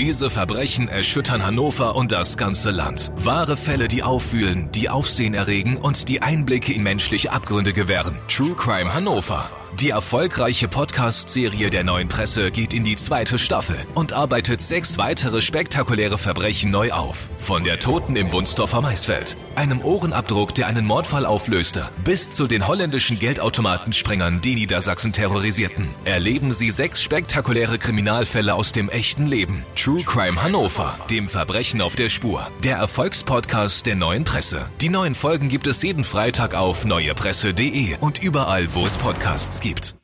Diese Verbrechen erschüttern Hannover und das ganze Land. Wahre Fälle, die aufwühlen, die Aufsehen erregen und die Einblicke in menschliche Abgründe gewähren. True Crime Hannover. Die erfolgreiche Podcast-Serie der neuen Presse geht in die zweite Staffel und arbeitet sechs weitere spektakuläre Verbrechen neu auf. Von der Toten im Wunsdorfer Maisfeld, einem Ohrenabdruck, der einen Mordfall auflöste, bis zu den holländischen Geldautomatensprengern, die Niedersachsen terrorisierten. Erleben Sie sechs spektakuläre Kriminalfälle aus dem echten Leben. True Crime Hannover, dem Verbrechen auf der Spur. Der Erfolgspodcast der neuen Presse. Die neuen Folgen gibt es jeden Freitag auf neuepresse.de und überall, wo es Podcasts gibt.